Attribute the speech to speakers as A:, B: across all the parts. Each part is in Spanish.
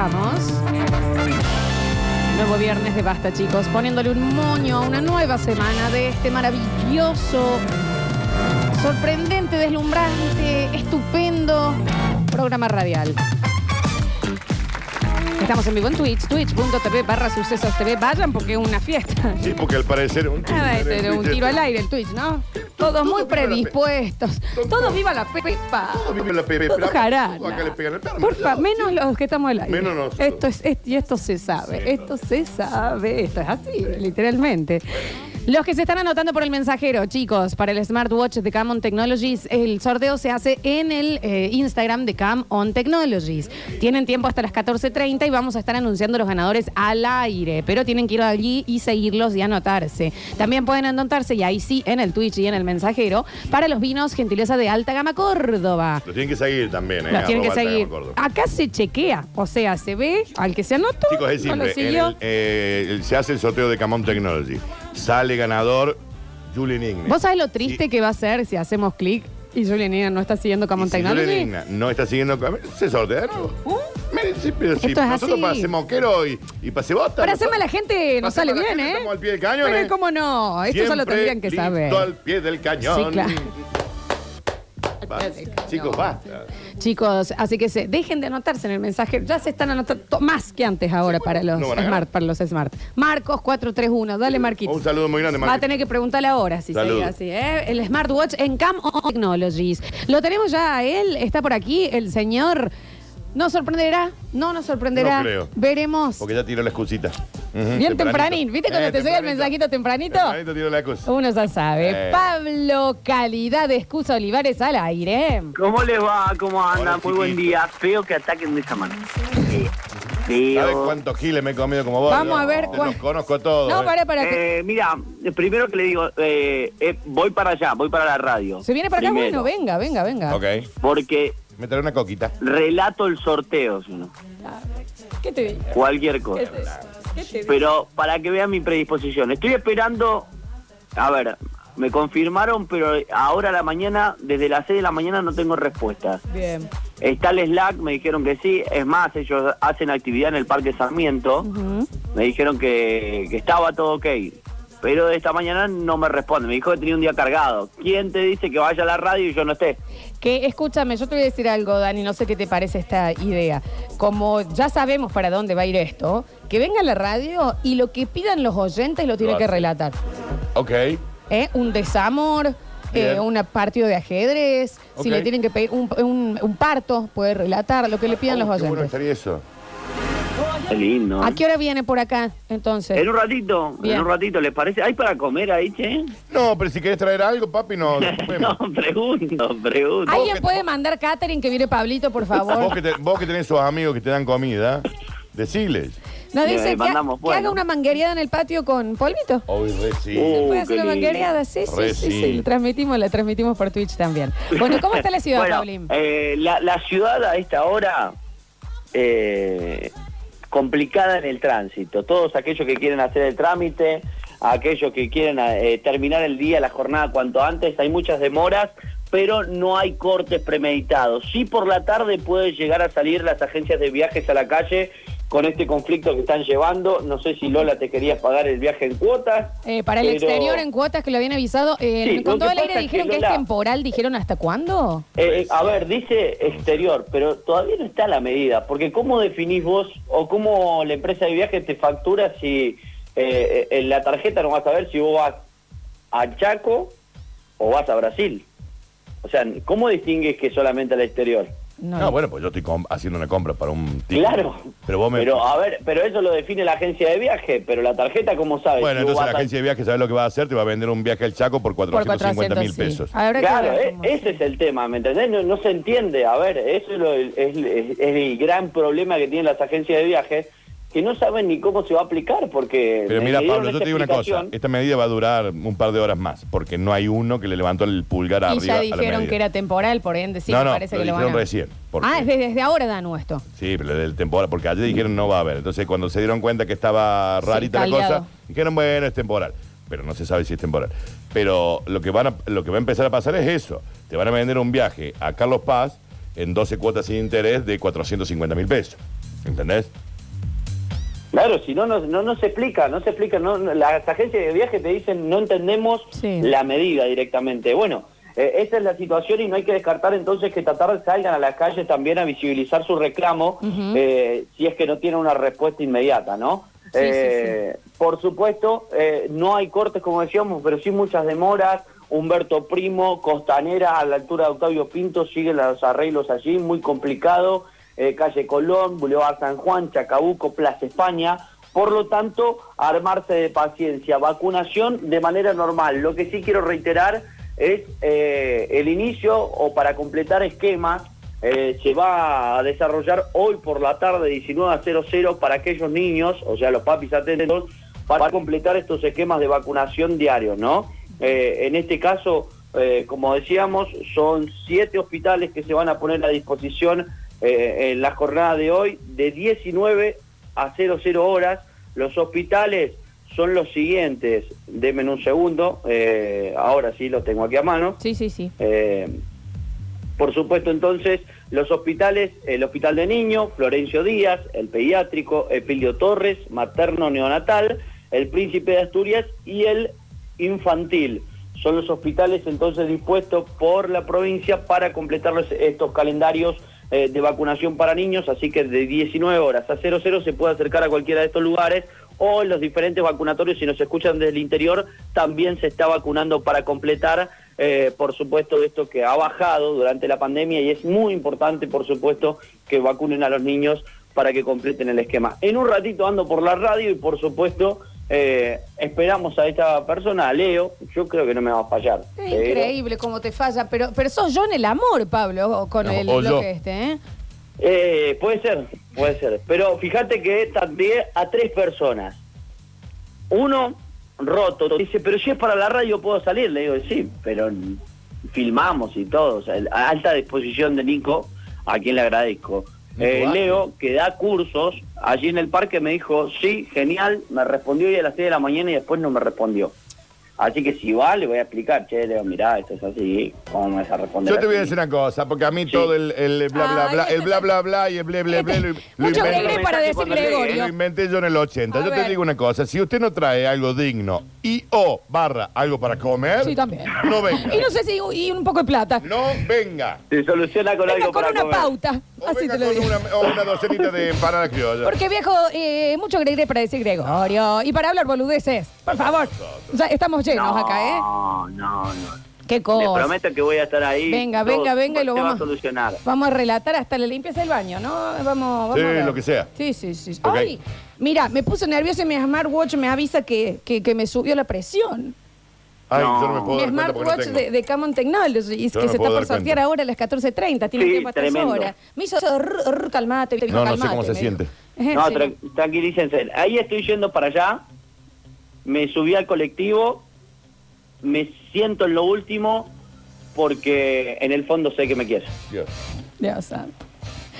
A: arrancamos. Nuevo viernes de Basta, chicos. Poniéndole un moño a una nueva semana de este maravilloso, sorprendente, deslumbrante, estupendo programa radial. Estamos en vivo en Twitch, twitch.tv barra sucesos TV. Vayan porque es una fiesta.
B: Sí, porque al parecer un
A: Ah, este era un tiro al aire el Twitch, ¿no? Todos muy
B: viva la
A: predispuestos.
B: todo-
A: Todos viva la pepa.
B: Todo vive la pepe,
A: Todo
B: pero
A: jarana.
B: acá- acá le pegan el perro.
A: Porfa,
B: ¿no?
A: menos los que estamos al aire.
B: Menos nosotros.
A: Esto es, es- y esto se sabe, esto se sabe, esto es así, literalmente. Los que se están anotando por el mensajero, chicos, para el smartwatch de Cam On Technologies, el sorteo se hace en el eh, Instagram de Cam On Technologies. Tienen tiempo hasta las 14.30 y vamos a estar anunciando los ganadores al aire, pero tienen que ir allí y seguirlos y anotarse. También pueden anotarse, y ahí sí, en el Twitch y en el mensajero, para los vinos gentileza de alta gama Córdoba.
B: Lo tienen que seguir también, ¿eh?
A: Los tienen que
B: Arroba
A: seguir.
B: Alta Gama Córdoba.
A: Acá se chequea, o sea, se ve al que se anotó.
B: Chicos, es
A: no lo
B: simple. en
A: siguió.
B: el, eh, el- se hace el sorteo de Camon Technology. Sale ganador Julian Igna.
A: ¿Vos sabés lo triste
B: Sí.
A: que va a ser si hacemos clic y Julian Igna no está siguiendo Common
B: si Julian
A: Technology?
B: Igna no está siguiendo. se sortea de nuevo. Miren, sí, pero si
A: Esto es
B: nosotros
A: así.
B: para hacer moquero y, y para hacer bota.
A: Para
B: nosotros-
A: hacerme la gente nos sale
B: Pasemos a
A: bien, ¿eh?
B: Estamos al pie del cañón.
A: Pero
B: ¿eh?
A: cómo no, esto ya lo
B: Siempre
A: tendrían que
B: listo
A: saber.
B: al pie del cañón.
A: Sí, claro.
B: Basta. Chicos, basta.
A: Chicos, así que se, dejen de anotarse en el mensaje. Ya se están anotando más que antes ahora
B: Sí,
A: para los
B: no
A: smart, para los smart. Marcos 431, dale Marquito.
B: Un saludo muy grande,
A: Va a tener que preguntarle ahora si
B: Salud.
A: sigue así, ¿eh? El smartwatch en Cam Technologies. Lo tenemos ya a él, está por aquí, el señor. ¿Nos sorprenderá? No nos sorprenderá.
B: No creo.
A: Veremos.
B: Porque ya tiró la excusita.
A: Bien tempranín. ¿Viste cuando
B: Eh,
A: te llega el
B: tempranito.
A: mensajito tempranito?
B: Tempranito tiró la excusa.
A: Uno ya sabe.
B: Eh.
A: Pablo Calidad de Excusa Olivares al aire.
C: ¿Cómo les va? ¿Cómo andan?
B: Hola,
C: Muy buen
B: chiquito.
C: día. Feo que ataquen de esa manera. Eh,
B: ¿Sabes
C: Feo.
B: cuántos giles me he comido como vos?
A: Vamos a ver
B: te Los conozco todos.
A: No,
B: eh.
A: para, para. que-
C: Eh, mira, primero que le digo, eh, eh, voy para allá, voy para la radio.
A: Se viene para acá,
C: Primero,
A: bueno, venga, venga, venga.
B: Ok.
C: Porque
B: Me trae una coquita.
C: relato el sorteo, si no,
A: ¿Qué te digo?
C: cualquier cosa. Pero para que vean mi predisposición. Estoy esperando, a ver, me confirmaron, pero ahora a la mañana, desde las 6 de la mañana no tengo respuesta.
A: Bien.
C: Está el Slack, me dijeron que sí. Es más, ellos hacen actividad en el Parque Sarmiento. Me dijeron que, que estaba todo ok. Pero esta mañana no me responde. Me dijo que tenía un día cargado. ¿Quién te dice que vaya a la radio y yo no esté?
A: Que escúchame, yo te voy a decir algo, Dani, no sé qué te parece esta idea. Como ya sabemos para dónde va a ir esto, que venga a la radio y lo que pidan los oyentes lo tiene
B: Lo
A: que
B: hace.
A: relatar.
B: Ok.
A: ¿Eh? Un desamor,
B: Bien.
A: eh, un partido de ajedrez, si
B: Ok.
A: le tienen que pedir un, un- un parto, puede relatar lo que le pidan
B: Oh,
A: los
B: qué bueno
A: oyentes.
B: estaría eso.
C: Qué lindo.
A: ¿A qué hora viene por acá, entonces?
C: En un ratito,
A: Bien.
C: en un ratito, ¿les parece? ¿Hay para comer ahí, che?
B: No, pero si querés traer algo, papi, no.
C: no, pregunto, pregunto.
A: ¿Alguien
B: que-
A: puede mandar catering que viene Pablito, por
B: Vos
A: favor?
B: que, te- vos que tenés esos amigos que te dan comida, decirles.
A: Nos
C: Eh,
A: dice que, ha-
C: mandamos,
A: que
C: bueno.
A: haga una manguereada en el patio con polvito.
B: Hoy re sí.
C: Uh,
A: ¿Puede hacer una manguereada? Sí, sí, sí,
B: sí.
A: sí. La transmitimos, la transmitimos por Twitch también. Bueno, ¿cómo está la ciudad,
C: Bueno,
A: Paulín?
C: eh, la, la ciudad a esta hora eh, complicada en el tránsito. Todos aquellos que quieren hacer el trámite, aquellos que quieren eh, terminar el día, la jornada cuanto antes, hay muchas demoras, pero no hay cortes premeditados. Sí por la tarde puede llegar a salir las agencias de viajes a la calle con este conflicto que están llevando. No sé si Lola te querías pagar el viaje en cuotas.
A: Eh, para el
C: pero-
A: exterior en cuotas que lo habían avisado, eh,
C: Sí,
A: con todo el aire
C: es que,
A: dijeron que, es
C: Lola-
A: temporal, dijeron hasta cuándo.
C: Eh, eh, a ver, dice exterior, pero todavía no está la medida, porque ¿cómo definís vos o cómo la empresa de viajes te factura si eh, en la tarjeta no vas a ver si vos vas a Chaco o vas a Brasil? O sea, ¿cómo distingues que solamente al exterior?
A: No,
B: No, bueno, pues yo estoy com- haciendo una compra para un ticket.
C: Claro.
B: Pero vos me.
C: Pero a ver, pero eso lo define la agencia de viaje, pero la tarjeta ¿cómo sabes?
B: bueno,
C: si
B: entonces la
C: a-
B: agencia de viajes sabe lo que va a hacer, te va a vender un viaje al Chaco por
A: por
B: 450
A: 400
B: mil
A: sí.
B: pesos.
A: Habrá
C: Claro,
A: ver
C: e- ese es el tema, ¿me entendés? No, no se entiende. A ver, eso es, lo- es- es- es el gran problema que tienen las agencias de viajes, que no saben ni cómo se va a aplicar, porque...
B: Pero mira, Pablo, yo
C: esta
B: te digo una cosa. Esta medida va a durar un par de horas más, porque no hay uno que le levantó el pulgar
A: Y
B: arriba
A: ya
B: a la
A: dijeron que era temporal, por ende sí
B: no,
A: me
B: no,
A: parece
B: lo
A: que lo van
B: dijeron
A: a...
B: recién. porque-
A: Ah, es desde, desde ahora, Danu, esto.
B: Sí, pero del temporal, porque ayer dijeron no va a haber. Entonces, cuando se dieron cuenta que estaba
A: Sí,
B: rarita la cosa, dijeron, bueno, es temporal. Pero no se sabe si es temporal. Pero lo que, van a- lo que va a empezar a pasar es eso. Te van a vender un viaje a Carlos Paz en 12 cuotas sin interés de 450 mil pesos. ¿Entendés?
C: Claro, si no, no, no, no se explica, no se explica. No, las agencias de viaje te dicen no entendemos
A: Sí.
C: la medida directamente. Bueno, eh, esa es la situación y no hay que descartar entonces que esta tarde salgan a la calle también a visibilizar su reclamo eh, si es que no tiene una respuesta inmediata, ¿no?
A: Sí,
C: Eh, Por supuesto, eh, no hay cortes como decíamos, pero sí muchas demoras. Humberto Primo, Costanera, a la altura de Octavio Pinto, siguen los arreglos allí, muy complicado. Eh, calle Colón, Boulevard San Juan, Chacabuco, Plaza España. Por lo tanto, armarse de paciencia. Vacunación de manera normal. Lo que sí quiero reiterar es eh, el inicio o para completar esquemas. eh, se va a desarrollar hoy por la tarde 19 a 00 para aquellos niños, o sea, los papis atentos, para completar estos esquemas de vacunación diarios, ¿no? En este caso, como decíamos, son siete hospitales que se van a poner a disposición eh, en la jornada de hoy de 19 a 00 horas. Los hospitales son los siguientes, denme un segundo, eh, ahora sí los tengo aquí a mano.
A: Sí, sí, sí.
C: Eh, por supuesto, entonces, los hospitales, el Hospital de Niños, Florencio Díaz, el Pediátrico, Epilio Torres, Materno Neonatal, el Príncipe de Asturias y el Infantil. Son los hospitales entonces dispuestos por la provincia para completar estos calendarios eh, de vacunación para niños, así que de 19 horas a 00 se puede acercar a cualquiera de estos lugares o en los diferentes vacunatorios, si nos escuchan desde el interior, también se está vacunando para completar, eh, por supuesto, esto que ha bajado durante la pandemia y es muy importante, por supuesto, que vacunen a los niños para que completen el esquema. En un ratito ando por la radio y, por supuesto, eh, esperamos a esta persona, a Leo, yo creo que no me va a fallar.
A: Es
C: pero-
A: increíble cómo te falla, pero, pero sos yo en el amor, Pablo, con
B: No,
A: el bloque
B: yo.
A: este, ¿eh?
C: Eh, puede ser, puede ser. Pero fíjate que también a tres personas. Uno, roto, dice, pero si es para la radio puedo salir. Le digo, sí, pero filmamos y todo. O sea, a alta disposición de Nico, a quien le agradezco. Eh. Leo, que da cursos, allí en el parque me dijo, sí, genial, me respondió hoy a las 6 de la mañana y después no me respondió. Así que si va, le voy a explicar, che, Leo, mirá, esto es así, ¿cómo me vas a responder?
B: Yo te voy a decir una cosa, porque a mí
C: Sí.
B: todo el, el bla bla bla, el
A: este-
B: bla bla bla y el ble ble ble lo, lo
A: Mucho
B: inventé-
A: para decir
C: Cuando llegue,
A: Gregorio.
B: lo inventé yo en el 80.
A: A
B: yo
A: ver.
B: te digo una cosa, si usted no trae algo digno y o barra algo para comer,
A: Sí, también.
B: no venga.
A: Y no sé si y un poco de plata.
B: No venga.
C: Se soluciona con
A: Venga
C: algo
A: con
C: para
A: una
C: comer.
A: pauta.
B: O
A: Así
B: venga
A: te lo
B: con
A: digo.
B: una, o una docenita de empanada criolla.
A: Porque viejo, eh, mucho Gregorio para decir Gregorio. Y para hablar boludeces. Por favor. Ya estamos llenos acá, ¿eh?
C: No, no, no.
A: Qué
C: Les
A: cosa.
C: prometo que voy a estar ahí.
A: Venga,
C: Todo
A: venga, venga y lo
C: se va
A: vamos
C: a solucionar.
A: Vamos a relatar hasta la limpieza del baño, ¿no? Vamos, vamos
B: Sí,
A: a ver.
B: lo que sea.
A: Sí, sí, sí.
B: Ok.
A: Ay, mira, me puso nervioso y mi smartwatch me avisa que, que, que me subió la presión.
B: Ay,
C: No.
B: yo no me puedo
A: Mi
B: dar cuenta porque no
A: smartwatch
B: tengo.
A: de, de Camon Technologies,
B: Yo
A: que
B: no
A: se
B: puedo
A: está por
B: dar
A: sortear
B: cuenta.
A: ahora a las 14.30. Tiene
C: Sí,
A: tiempo hasta esa
C: tremendo.
A: hora. Me hizo rr, rr, calmate.
B: No, no sé cómo se
A: me
B: siente.
A: dijo.
C: No,
A: Sí.
C: tra- tranquilícense. Ahí estoy yendo para allá. Me subí al colectivo. Me siento en lo último porque en el fondo sé que me quieres.
B: Dios.
A: Dios santo.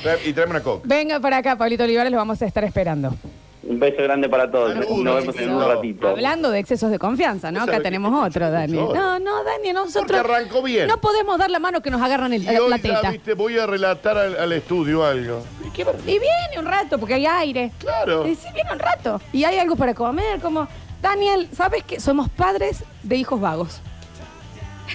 B: Trae- Y tráeme una coca.
A: Venga para acá, Pablito Olivares, lo vamos a estar esperando.
C: Un beso grande para todos. Nos vemos en un ratito.
A: Hablando de excesos de confianza, ¿no?
B: ¿Vos
A: Acá tenemos otro, Dani. No, no, Dani, nosotros.
B: Porque arrancó bien.
A: No podemos dar la mano que nos agarran el,
B: Y
A: la,
B: hoy voy a relatar al, al estudio algo. ¿Y qué va-
A: Y viene un rato, porque hay aire.
B: Claro.
A: Y sí, viene un rato. Y hay algo para comer, como. Daniel, ¿sabes que somos padres de hijos vagos?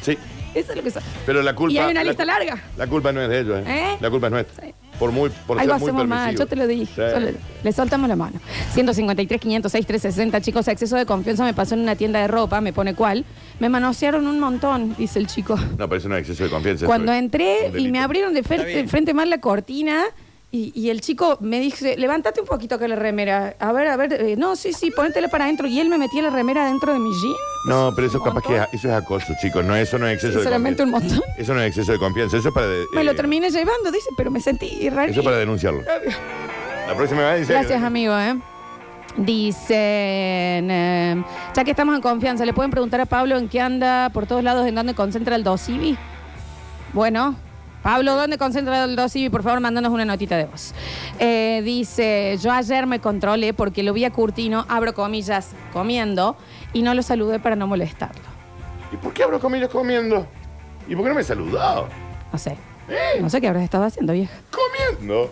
B: Sí,
A: Eso es lo que son.
B: pero la culpa...
A: Y hay una
B: la-
A: lista larga.
B: La culpa no es de ellos, ¿eh?
A: ¿Eh?
B: La culpa es nuestra.
A: Sí.
B: Por muy por
A: Algo
B: ser muy
A: hacemos mal, yo te lo dije.
B: Sí.
A: Le, le soltamos la mano. 153, 506, 360. Chicos, exceso de confianza me pasó en una tienda de ropa, me pone cuál. Me manosearon un montón, dice el chico.
B: No, pero eso no es exceso de confianza.
A: Cuando
B: es
A: entré y me abrieron de frente, frente mal la cortina y, y el chico me dice, levántate un poquito acá la remera. A ver, a ver, eh, no, sí, sí, póntela para adentro. Y él me metía la remera dentro de mi jean.
B: No, pero eso capaz que es- eso es acoso, chicos. No, eso no es exceso de
A: Sinceramente, un
B: confianza.
A: montón.
B: Eso no es exceso de confianza. Eso es para... de-
A: Me lo
B: eh,
A: terminé llevando, dice, pero me sentí raro.
B: Eso es para denunciarlo. La próxima vez dice...
A: Gracias, amigo, ¿eh? Dicen, eh, ya que estamos en confianza, ¿le pueden preguntar a Pablo en qué anda por todos lados, en dónde concentra el dosivi? Bueno, Pablo, ¿dónde concentra el dosivi? Por favor, mándanos una notita de voz. Eh, dice, yo ayer me controlé porque lo vi a Curtino, abro comillas, comiendo, y no lo saludé para no molestarlo.
B: ¿Y por qué abro comillas comiendo? ¿Y por qué no me he saludado?
A: No sé. No sé qué habrás estado haciendo, vieja.
B: Comiendo.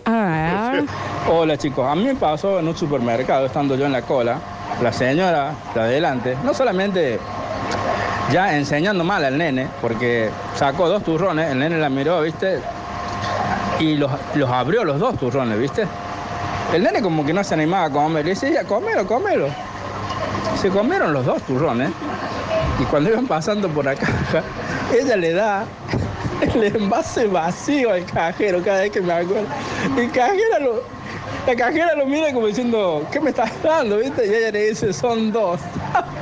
D: Hola chicos, a mí me pasó en un supermercado, estando yo en la cola, la señora de adelante, no solamente ya enseñando mal al nene, porque sacó dos turrones, el nene la miró, ¿viste? Y los, los abrió los dos turrones, ¿viste? El nene como que no se animaba a comer, le dice, ya, comelo, comelo. Se comieron los dos turrones y cuando iban pasando por la caja, ella le da el envase vacío al cajero cada vez que me acuerdo. El cajero lo, la cajera lo mira como diciendo, ¿qué me estás dando? ¿Viste? Y ella le dice, son dos.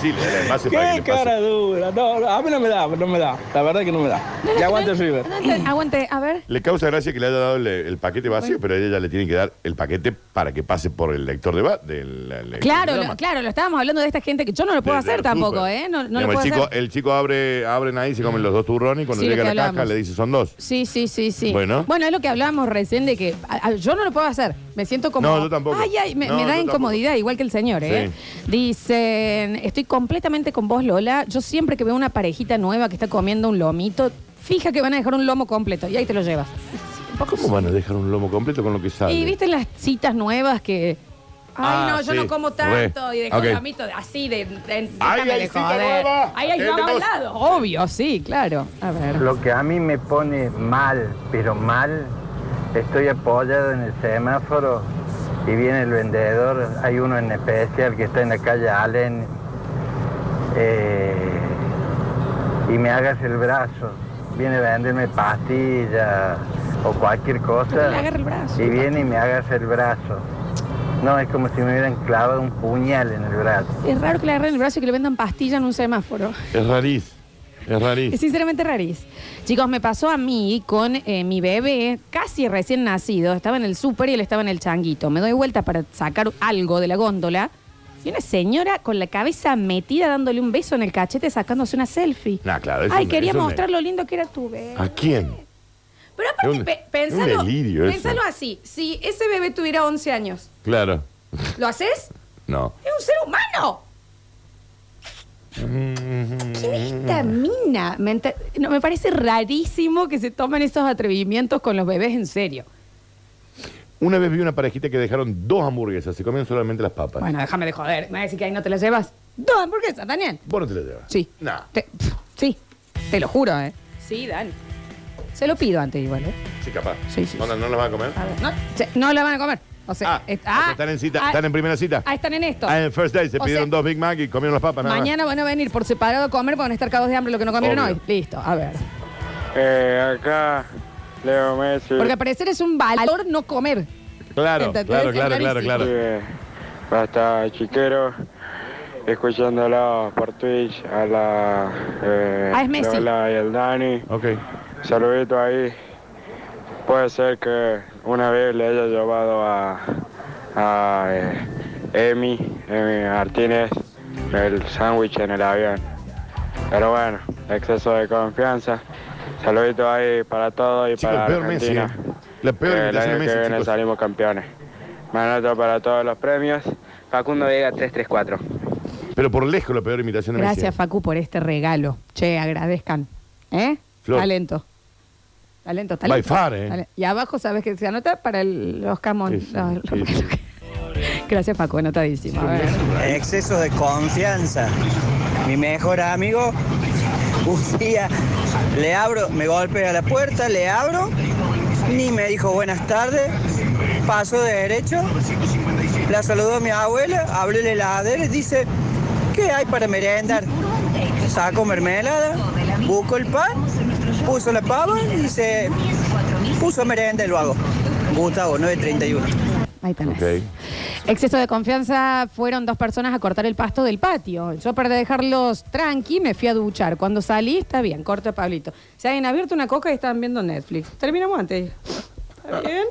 B: Sí, le da el envase para que
D: ¡Qué
B: le pase.
D: cara dura! No, no, a mí no me da, no me da. La verdad que no me da. Y aguante River.
A: Aguante, a ver.
B: Le causa gracia que le haya dado el, el paquete vacío, pero a ella le tiene que dar el paquete para que pase por el lector de va del del
A: Claro, lo, claro, lo estábamos hablando de esta gente que yo no lo puedo
B: del
A: hacer tampoco,
B: súper.
A: ¿eh? No, no lo
B: Digamos,
A: puedo
B: el, chico,
A: hacer.
B: el chico abre, abren ahí, se comen los dos turrones y cuando
A: Sí, lo
B: llega a la caja
A: hablamos.
B: le dice son dos.
A: Sí, sí, sí, sí.
B: Bueno.
A: Bueno, es lo que hablábamos recién de que a- a- yo no lo puedo hacer. Me siento como.
B: No, yo tampoco.
A: Ay, ay, me,
B: No,
A: me da
B: yo
A: incomodidad, igual que el señor, ¿eh? Dicen, estoy completamente con vos, Lola. Yo siempre que veo una parejita nueva que está comiendo un lomito, fija que van a dejar un lomo completo y ahí te lo llevas.
B: ¿Cómo van a dejar un lomo completo con lo que sale?
A: Y viste las citas nuevas que. Ay,
B: Ah,
A: no, yo
B: sí.
A: no como tanto.
B: Re.
A: Y de
B: Ok.
A: lomito así, de. de
B: Ay,
A: déjame
B: hay
A: de
B: cita
A: joder.
B: nueva.
A: Ahí hay
B: Tenemos-
A: una al lado. Obvio, sí, claro. A ver.
E: Lo que a mí me pone mal, pero mal, estoy apoyado en el semáforo y viene el vendedor, hay uno en especial que está en la calle Allen eh, y me hagas el brazo, viene a venderme pastillas o cualquier cosa
A: agarra el brazo.
E: y viene y me hagas el brazo. No, es como si me hubieran clavado un puñal en el brazo.
A: Es raro que le agarren el brazo y que le vendan pastilla en un semáforo.
B: Es rarís. Es
A: Es
B: rarís.
A: sinceramente rarís. Chicos, me pasó a mí con eh, mi bebé, casi recién nacido. Estaba en el súper y él estaba en el changuito. Me doy vuelta para sacar algo de la góndola. Y una señora con la cabeza metida dándole un beso en el cachete sacándose una selfie.
B: Nah, claro, eso
A: Ay, quería
B: eso
A: mostrar lo lindo que era tu bebé.
B: ¿A quién?
A: Pero aparte,
B: Es un-
A: pe-
B: es un
A: pensalo,
B: delirio eso.
A: pensalo así. Si ese bebé tuviera 11 años,
B: Claro.
A: ¿lo haces?
B: No.
A: Es un ser humano. ¿Quién es esta mina? Me, no, me parece rarísimo que se tomen esos atrevimientos con los bebés en serio.
B: Una vez vi una parejita que dejaron dos hamburguesas, se comían solamente las papas.
A: Bueno, déjame de joder. Me va a decir que ahí no te las llevas. Dos hamburguesas, Daniel.
B: Vos no te las llevas.
A: Sí.
B: Nah.
A: Te- pf, sí, te lo juro, ¿eh? Sí, Dan. Se lo pido antes igual, ¿eh?
B: Sí, capaz.
A: Sí, sí,
B: ¿No, no, no las van a comer?
A: A ver, no, se- no la van a comer. O sea,
B: Ah,
A: es-
B: o sea, están en cita,
A: ah,
B: están en primera cita.
A: Ah, están en esto.
B: Ah, en First Day se
A: O
B: pidieron
A: sea,
B: dos Big Mac y comieron las papas. nada más.
A: Mañana van a venir por separado a comer, van a estar cagados de hambre lo que no comieron
B: Obvio.
A: hoy. Listo, a ver.
F: Eh, acá, Leo Messi.
A: Porque al parecer es un valor no comer.
B: Claro,
A: ¿Entendés?
B: claro,
A: Es
B: claro, claro, claro.
F: Eh, Basta chiquero, escuchándolo por Twitch a la eh,
A: Ah, es Messi.
F: Lola y el Dani.
B: Ok.
F: Saludito ahí. Puede ser que una vez le haya llevado a, a eh, Emi, Emi Martínez, el sándwich en el avión. Pero bueno, exceso de confianza. Saludito ahí para todos y
B: Chico,
F: para
B: el peor Messi.
F: Argentina.
B: eh. La peor
F: Eh, el
B: invitación
F: año
B: de
F: que
B: Messi,
F: viene
B: chicos.
F: salimos campeones. Manoto para todos los premios. Facundo Vega 334.
B: Pero por lejos la peor invitación de Messi.
A: Gracias, Facu, por este regalo. Che, agradezcan. ¿Eh?
B: Flor.
A: Talento. Talento, talento.
B: By far, ¿eh?
A: Y abajo, ¿sabes que se anota? Para el- los camón.
B: Sí, sí,
A: los-
B: sí, sí.
A: Gracias, Facu, anotadísimo. A ver.
G: Exceso de confianza. Mi mejor amigo, un día le abro, me golpea la puerta, le abro, ni me dijo buenas tardes, paso de derecho, la saludó a mi abuela, abrió la heladera y dice, ¿qué hay para merendar? Saco mermelada, busco el pan, puso la pava y se puso merenda y lo hago. Gustavo, 931.
A: Ahí tenés. Exceso de confianza fueron dos personas a cortar el pasto del patio. Yo para dejarlos tranqui me fui a duchar. Cuando salí, está bien, corta Pablito. Se habían abierto una coca y estaban viendo Netflix. Terminamos antes. ¿Está bien?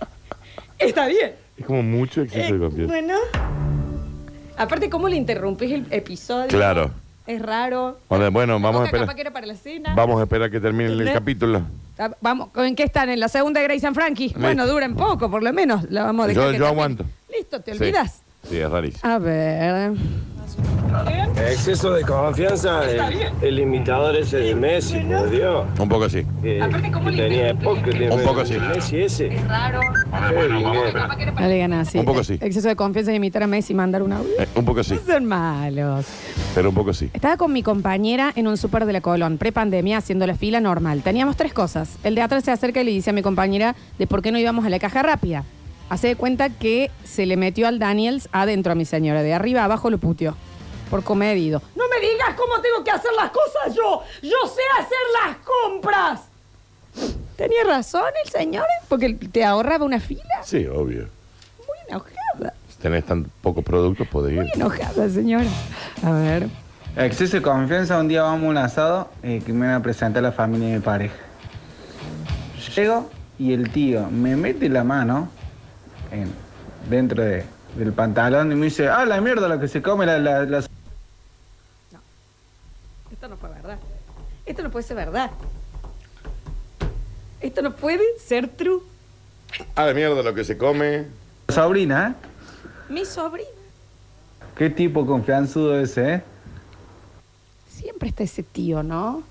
A: está bien.
B: Es como mucho exceso de
A: Eh,
B: confianza.
A: bueno. Aparte, ¿cómo le interrumpís el episodio?
B: Claro.
A: Es raro.
B: Bueno, bueno, vamos a
A: capaz
B: esperar.
A: que era para la cena.
B: Vamos a esperar que termine el
A: ¿Entendés?
B: capítulo.
A: Ah, Vamos, ¿en qué están? ¿En la segunda de Grace and Frankie? Bueno, duran poco, por lo menos. La vamos a dejar
B: Yo-
A: que
B: yo
A: termine.
B: aguanto.
A: Listo, ¿te
B: Sí.
A: olvidas?
B: Sí, es rarísimo.
A: A ver.
H: Exceso de confianza, el, el imitador ese de Messi, por Dios.
B: Un poco así.
H: Que, que tenía
B: Un poco sí.
H: Messi ese. Qué vinguero.
A: No le ganas así.
B: Un poco sí.
A: Exceso de confianza en imitar a Messi y mandar un audio.
B: Eh, un poco sí.
A: Son malos.
B: Pero un poco sí.
A: Estaba con mi compañera en un súper de la Colón, pre-pandemia, haciendo la fila normal. Teníamos tres cosas. El de atrás se acerca y le dice a mi compañera de por qué no íbamos a la caja rápida. Hace de cuenta que se le metió al Daniels adentro a mi señora. De arriba abajo lo puteó. Por comedido. No me digas cómo tengo que hacer las cosas yo. Yo sé hacer las compras. Tenía razón el señor, porque te ahorraba una fila.
B: Sí, obvio.
A: Muy enojada.
B: Si tenés tan pocos productos, podés ir.
A: Muy enojada, señora. A ver.
D: Exceso de confianza, un día vamos a un asado eh, que me van a presentar la familia de mi pareja. Llego y el tío me mete la mano en- dentro de- del pantalón y me dice, ah, la mierda, lo que se come la... la- la-".
A: Esto no fue verdad. Esto no puede ser verdad. Esto no puede ser true.
B: A la mierda lo que se come.
D: sobrina, ¿eh?
A: Mi sobrina.
D: Qué tipo confianzudo ese, ¿eh?
A: Siempre está ese tío, ¿no?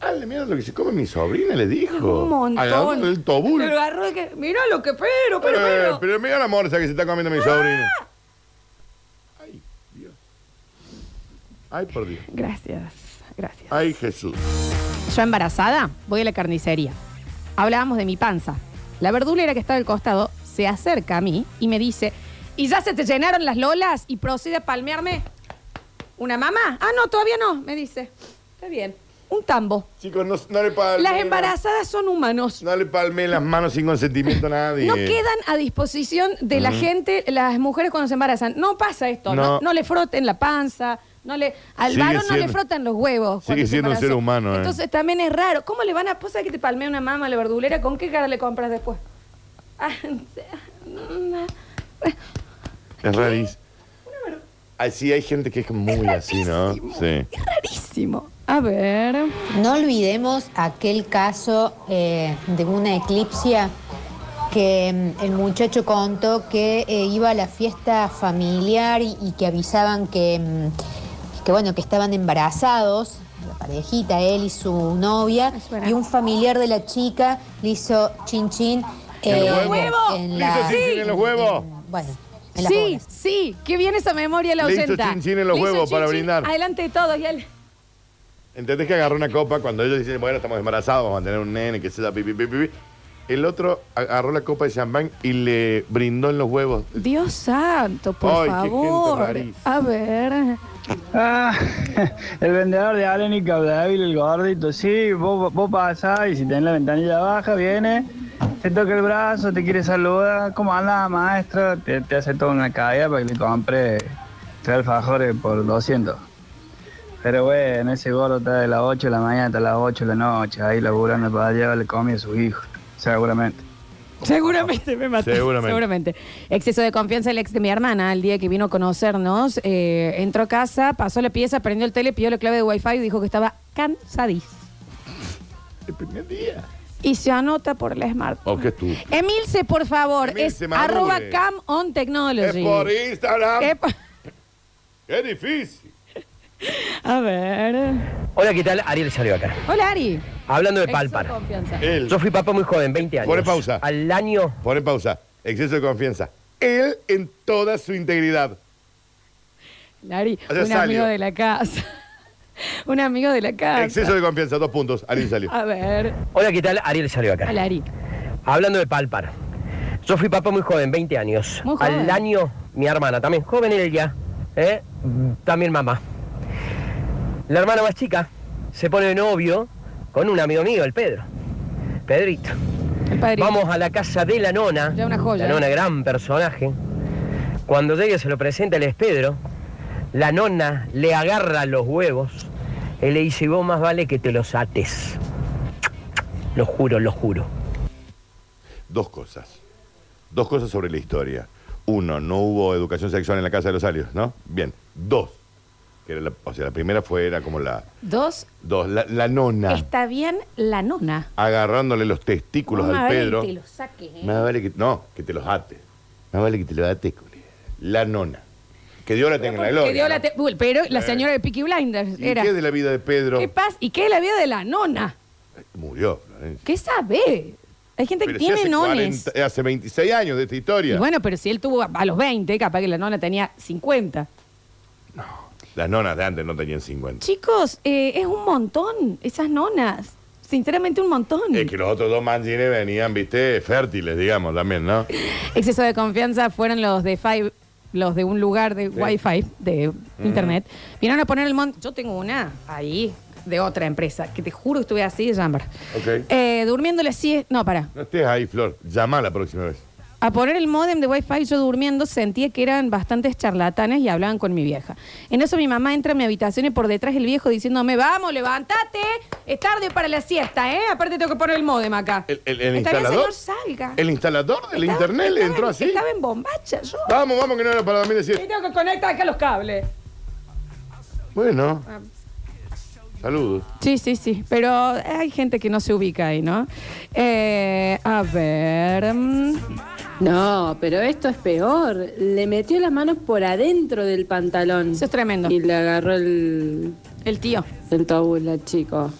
B: A la mierda lo que se come mi sobrina, le dijo.
A: Un montón.
B: El tobul.
A: Pero agarró el que. Mira lo que pero, pero,
B: Eh,
A: pero.
B: pero mira la morsa que se está comiendo mi sobrina. Ay, Dios. Ay, por Dios.
A: Gracias, gracias.
B: Ay, Jesús.
A: Yo embarazada, voy a la carnicería. Hablábamos de mi panza. La verdulera que está al costado se acerca a mí y me dice, ¿y ya se te llenaron las lolas? Y procede a palmearme. ¿Una mamá? Ah, no, todavía no, me dice. Está bien. Un tambo.
B: Chicos, no, no le palme.
A: Las embarazadas son humanos.
B: No le palme las manos sin consentimiento a nadie.
A: No quedan a disposición de la gente, las mujeres cuando se embarazan. No pasa esto, no,
B: No.
A: no le froten la panza, no le, al
B: Sigue
A: varón no le
B: siendo-
A: frotan los huevos.
B: sigue
A: cuando se
B: siendo un
A: embarazó.
B: ser humano, ¿eh?
A: Entonces también es raro. ¿Cómo le van a posar que te palmea una mama a la verdulera? ¿Con qué cara le compras después? Ah,
B: Es rarísimo. Sí, hay gente que es muy así, ¿no? Sí.
A: rarísimo. A ver.
I: No olvidemos aquel caso eh, de una eclipsia que mm, el muchacho contó que eh, iba a la fiesta familiar y, y que avisaban que, mm, que, bueno, que estaban embarazados, la parejita, él y su novia, y un familiar de la chica le hizo chin chin
B: ¿En los
I: eh,
B: huevos?
I: en
B: ¿Le hizo
I: la-
B: chin chin en los huevos?
I: bueno, en las
A: Sí,
I: bolas.
A: sí, que viene esa memoria la
B: Le hizo
A: ausenta.
B: chin chin en los
A: Le
B: huevos
A: chin
B: para
A: chin
B: brindar.
A: Adelante de todos y él.
B: ¿Entendés que agarró una copa cuando ellos dicen, bueno, estamos embarazados, vamos a tener un nene, que se da pipi, pipi, pipi? El otro agarró la copa de champán y le brindó en los huevos.
A: Dios santo, por
B: Ay, qué gente
A: favor. A ver.
J: Ah, el vendedor de Allen y Caudeville, el gordito. Sí, vos, vos pasás y si tenés la ventanilla baja, viene, te toca el brazo, te quiere saludar. ¿Cómo anda, maestro? Te, te hace toda una caída para que le compre tres alfajores por 200. Pero bueno, ese gordo está de las 8 de la mañana hasta las 8 de la noche, ahí laburando para allá, le come a su hijo, seguramente.
A: Seguramente me mató.
J: Seguramente.
A: Seguramente. Exceso de confianza el ex de mi hermana, el día que vino a conocernos, eh, entró a casa, pasó la pieza, prendió el tele, pidió la clave de wifi y dijo que estaba cansadísimo.
B: El primer día.
A: Y se anota por el smart.
B: Oh, qué tú.
A: Emilce, por favor,
B: Emilce,
A: es
B: madure.
A: arroba cam on technology.
B: Es por Instagram.
A: Es por-
B: Qué difícil.
A: A ver.
K: Hola, ¿qué tal? Ariel salió acá.
A: Hola, Ari.
K: Hablando de
A: Exceso
K: palpar.
A: confianza.
K: Yo fui papá muy joven, 20 años.
B: Pone pausa.
K: Al año.
B: Pone pausa. Exceso de confianza. Él en toda su integridad.
A: Lari,
B: O sea,
A: un
B: salió.
A: amigo de la casa. un amigo de la casa.
B: Exceso de confianza, dos puntos. Alguien salió.
A: A ver.
K: Hola, ¿qué tal? Ariel salió acá.
A: Hola, Ari.
K: Hablando de palpar. Yo fui papá muy joven, 20 años.
A: Muy joven.
K: Al año, mi hermana, también joven ella, ¿eh? también mamá. La hermana más chica se pone de novio con un amigo mío, el Pedro. Pedrito.
A: El.
K: Vamos a la casa de la nona.
A: Ya una joya.
K: La nona, gran personaje. Cuando llega se lo presenta, él es Pedro. La nona le agarra los huevos. Él le dice, vos más vale que te los ates. Lo juro, lo juro.
B: Dos cosas. Dos cosas sobre la historia. Uno, no hubo educación sexual en la casa de los alios, ¿no? Bien. Dos. Que era la- o sea, la primera fue, era como la.
A: Dos.
B: Dos, la, la nona
A: Está bien la nona.
B: agarrándole los testículos
A: No
B: al
A: vale
B: Pedro.
A: que te los saques, ¿eh?
B: Más vale que. No, que te los ates. Más vale que te los culé. La nona. Que Dios la tenga en la gloria.
A: Que dio la
B: ¿no?
A: te- Uy, pero la señora de Peaky Blinders
B: ¿Y
A: era.
B: qué de la vida de Pedro?
A: ¿Qué pasa? ¿Y qué es la vida de la nona?
B: Murió, Florencia.
A: ¿Qué sabe? Hay gente que
B: Pero si
A: tiene
B: hace
A: nones.
B: 40 hace 26 años de esta historia.
A: Y bueno, pero si él tuvo a- a los 20, capaz que la nona tenía 50.
B: Las nonas de antes no tenían 50.
A: Chicos, eh, es un montón, esas nonas. Sinceramente, un montón.
B: Es que los otros dos manjines venían, viste, fértiles, digamos, también, ¿no?
A: Exceso de confianza fueron los de Five, los de un lugar de Wi-Fi, de internet. Vinieron a poner el montón. Yo tengo una ahí, de otra empresa, que te juro que estuve así de llamar.
B: Ok.
A: Eh, durmiéndole así. No, para.
B: No estés ahí, Flor. Llama la próxima vez.
A: A poner el modem de Wi-Fi, yo durmiendo sentía que eran bastantes charlatanes y hablaban con mi vieja. En eso mi mamá entra a mi habitación y por detrás el viejo diciéndome, vamos, levántate, es tarde para la siesta, ¿eh? Aparte tengo que poner el modem acá.
B: ¿El, el- el instalador?
A: señor, salga.
B: ¿El instalador del
A: Estaba-
B: internet le entró
A: en-
B: así?
A: Estaba en bombacha yo.
B: Vamos, vamos, que no era para dormir
A: Y
B: decir.
A: tengo que conectar acá los cables.
B: Bueno.
A: Ah.
B: Saludos.
A: Sí, sí, sí, pero hay gente que no se ubica ahí, ¿no? Eh, a ver...
L: No, pero esto es peor. Le metió las manos por adentro del pantalón.
A: Eso es tremendo.
L: Y le agarró el,
A: El tío.
L: el tóbulo al chico.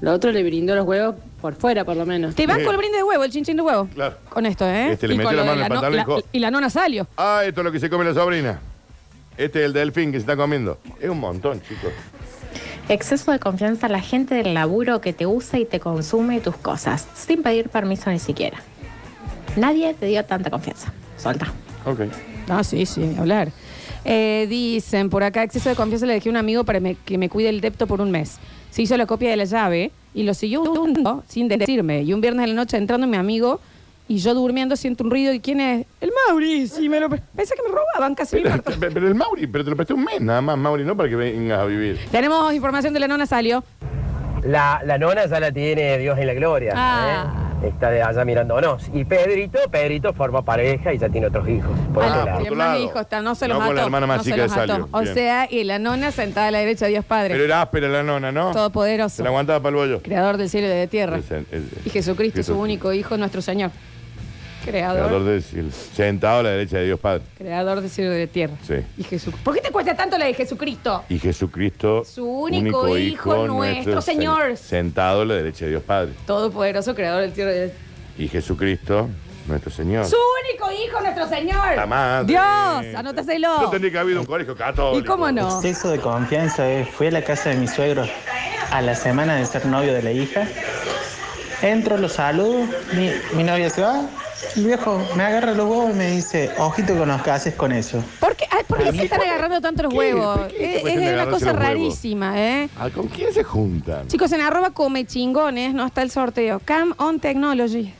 L: Lo otro le brindó los huevos por fuera, por lo menos.
A: Te banco el brinde de huevo, el chinchín de huevo.
B: Claro.
A: Con esto, ¿eh?
B: Este le
A: Y
B: metió
A: con
B: la
A: lo
B: mano
A: de
B: en el
A: no-
B: pantalón y
A: la- y la nona salió.
B: Ah, esto es lo que se come la sobrina. Este es el delfín que se está comiendo. Es un montón, chicos.
M: Exceso de confianza a la gente del laburo que te usa y te consume tus cosas, sin pedir permiso ni siquiera. Nadie te dio tanta confianza. Solta.
B: Ok.
A: Ah, sí, sí, ni hablar. Eh, dicen, por acá, exceso de confianza le dejé a un amigo para me- que me cuide el depto por un mes. Se hizo la copia de la llave y lo siguió usando sin decirme. Y un viernes de la noche entrando mi amigo y yo durmiendo siento un ruido. ¿Y quién es? El Mauri. Sí, me lo... Pensé que me robaban casi.
B: Pero, pero- pero el Mauri, pero te lo presté un mes nada más, Mauri, no para que vengas a vivir.
A: Tenemos información de la nona salió.
K: La, la nona ya la tiene Dios en la gloria.
A: Ah.
K: ¿eh? Está de allá mirándonos. Y Pedrito, Pedrito forma pareja y ya tiene otros hijos. Por
A: Ah,
K: lado.
A: tiene más hijos, está, no se los
B: No con
A: mató.
B: la hermana más
A: no se
B: chica
A: los
B: de
A: mató.
B: Salio.
A: O
B: Bien.
A: sea, y la nona sentada a la derecha de Dios Padre.
B: Pero era áspera la nona, ¿no?
A: Todopoderoso.
B: Se la aguantaba para el bollo.
A: Creador del cielo y de la tierra.
B: Es el-
A: Y Jesucristo, su único hijo, nuestro Señor. Creador.
B: Creador del cielo. Sentado a la derecha de Dios Padre.
A: Creador del cielo y de la tierra.
B: Sí.
A: Y Jesús. ¿Por qué te cuesta tanto la de Jesucristo?
B: Y Jesucristo,
A: Su único hijo, nuestro Señor.
B: sen- Sentado a la derecha de Dios Padre.
A: Todopoderoso, creador del cielo y de
B: Y Jesucristo, nuestro Señor.
A: Su único hijo, nuestro Señor.
B: La madre.
A: Dios, anótaselo.
B: No tendría que haber un colegio católico.
A: ¿Y cómo no?
N: Exceso de confianza. eh. Fui a la casa de mi suegro a la semana de ser novio de la hija. Entro, lo saludo, mi, mi novia se va. El viejo me agarra los huevos y me dice, ojito con los que haces con eso.
A: ¿Por qué, ay, ¿por qué
N: A
A: se están agarrando tanto los huevos?
B: ¿Por qué esta
A: Es,
B: cuestión de
A: es una
B: agarrarse
A: cosa
B: los huevos?
A: rarísima, ¿eh?
B: Ah, ¿Con quién se juntan?
A: Chicos, en arroba come chingones, no está el sorteo. Cam on technology.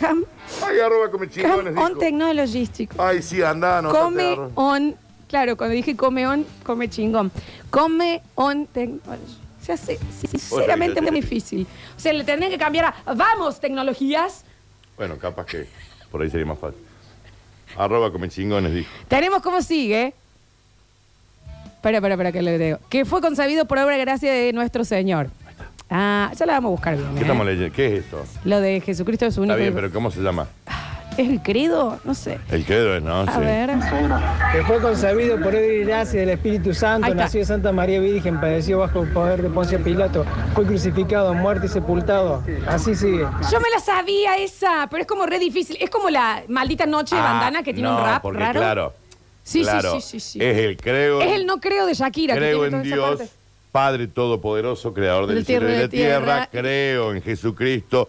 A: Cam,
B: Ay, arroba come
A: Cam
B: chingones,
A: on
B: dijo.
A: technologies, chicos.
B: Ay, sí, anda, no
A: come on, claro, cuando dije come on, come chingón. Come on technology. Se hace sinceramente muy difícil. O sea, le tendrían que cambiar a vamos tecnologías.
B: Bueno, capaz que por ahí sería más fácil. Arroba come chingones, dijo.
A: Tenemos cómo sigue. Espera, espera, espera, que le digo. Que fue concebido por obra y gracia de nuestro Señor. Ah, ya la vamos a buscar bien.
B: ¿Qué
A: ¿eh?
B: estamos leyendo? ¿Qué es esto?
A: Lo de Jesucristo es único.
B: Está bien, pero ¿cómo se llama?
A: ¿Es el credo? No sé.
B: El credo es, ¿no?
A: A
B: Sí.
A: ver.
J: Que fue concebido por obra y gracia del Espíritu Santo,
A: Ahí está.
J: nació de Santa María Virgen, padeció bajo el poder de Poncio Pilato, fue crucificado, muerto y sepultado. Así sigue.
A: Yo me la sabía esa, pero es como re difícil. Es como la maldita noche de
B: Ah,
A: bandana que tiene
B: no,
A: un rap
B: porque
A: raro.
B: Claro.
A: Sí, sí,
B: claro,
A: sí, sí, sí.
B: Es el creo.
A: Es el no creo de Shakira. que
B: Creo
A: tiene
B: en
A: toda esa
B: Dios,
A: parte.
B: Padre Todopoderoso, Creador del cielo y de la
A: tierra.
B: Creo en Jesucristo,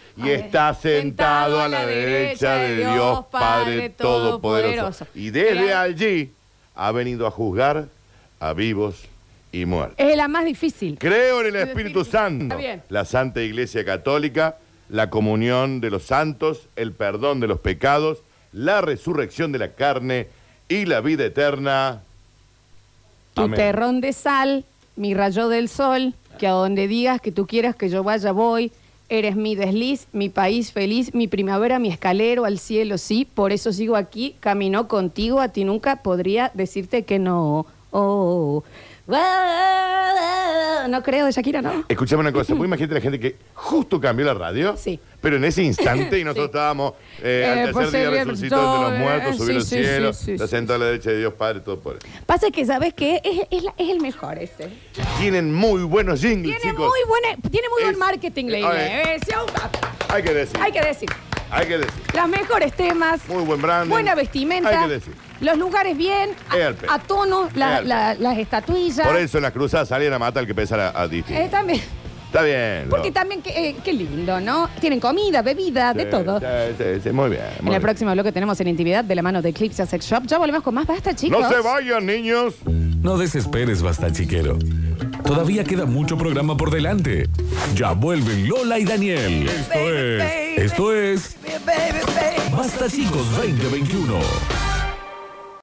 B: y está sentado a la derecha de Dios Padre Todopoderoso. Y desde allí ha venido a juzgar a vivos y muertos.
A: Es la más difícil.
B: Creo en el Espíritu
A: Santo.
B: Santo,
A: Está bien.
B: la Santa Iglesia Católica, la comunión de los santos, el perdón de los pecados, la resurrección de la carne y la vida eterna.
A: Tu
B: Amén.
A: terrón de sal. mi rayo del sol, que a donde digas que tú quieras que yo vaya voy. Eres mi desliz, mi país feliz, mi primavera, mi escalero al cielo, sí. Por eso sigo aquí, camino contigo. A ti nunca podría decirte que no. Oh. No creo de Shakira, ¿no?
B: Escuchame una cosa, vos imagínate la gente que justo cambió la radio,
A: Sí.
B: pero en ese instante y nosotros estábamos eh,
A: Eh,
B: al
A: pues,
B: tercer día
A: sí,
B: resucitó
A: yo,
B: entre los
A: eh,
B: muertos, subió
A: sí,
B: al
A: sí,
B: cielo,
A: sí, sí, sí.
B: sentó a la derecha de Dios Padre, todo por.
A: Pasa que, ¿sabes qué? Es, es la- es el mejor ese.
B: Tienen muy buenos jingles,
A: Tiene
B: chicos.
A: muy, buena, tiene muy buen
B: Es-
A: marketing. Eh, sí,
B: Hay que decir.
A: Hay que decir.
B: Hay que decir.
A: Los mejores temas,
B: Muy buen branding.
A: buena vestimenta,
B: Hay que decir.
A: Los lugares bien,
B: Es al pedo.
A: a, a tono, la-
B: Es al
A: la- las estatuillas.
B: Por eso en las cruzadas salían a matar al que pesara a, distinto.
A: Eh, también,
B: Está bien.
A: porque
B: ¿no?
A: también, qué, eh, qué lindo, ¿no? Tienen comida, bebida, de
B: Sí,
A: todo.
B: sí, sí, sí, muy bien.
A: En el
B: bien.
A: próximo bloque tenemos en intimidad de la mano de Eclipse Sex Shop. Ya volvemos con más basta, chicos.
B: No se vayan, niños.
O: No desesperes, basta chiquero. Todavía queda mucho programa por delante. Ya vuelven Lola y Daniel. Esto es. Esto es. Basta chicos 2021.